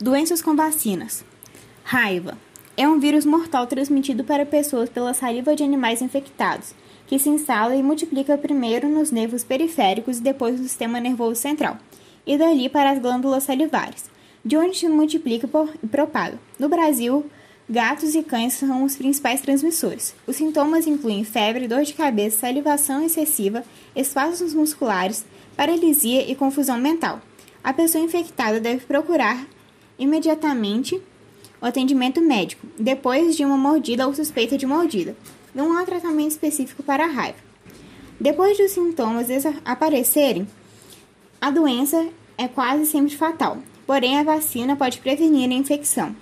Doenças com vacinas. Raiva. É um vírus mortal transmitido para pessoas pela saliva de animais infectados, que se instala e multiplica primeiro nos nervos periféricos e depois no sistema nervoso central, e dali para as glândulas salivares, de onde se multiplica e propaga. No Brasil, gatos e cães são os principais transmissores. Os sintomas incluem febre, dor de cabeça, salivação excessiva, espasmos musculares, paralisia e confusão mental. A pessoa infectada deve procurar imediatamente o atendimento médico, depois de uma mordida ou suspeita de mordida. Não há tratamento específico para a raiva. Depois dos sintomas aparecerem, a doença é quase sempre fatal, porém a vacina pode prevenir a infecção.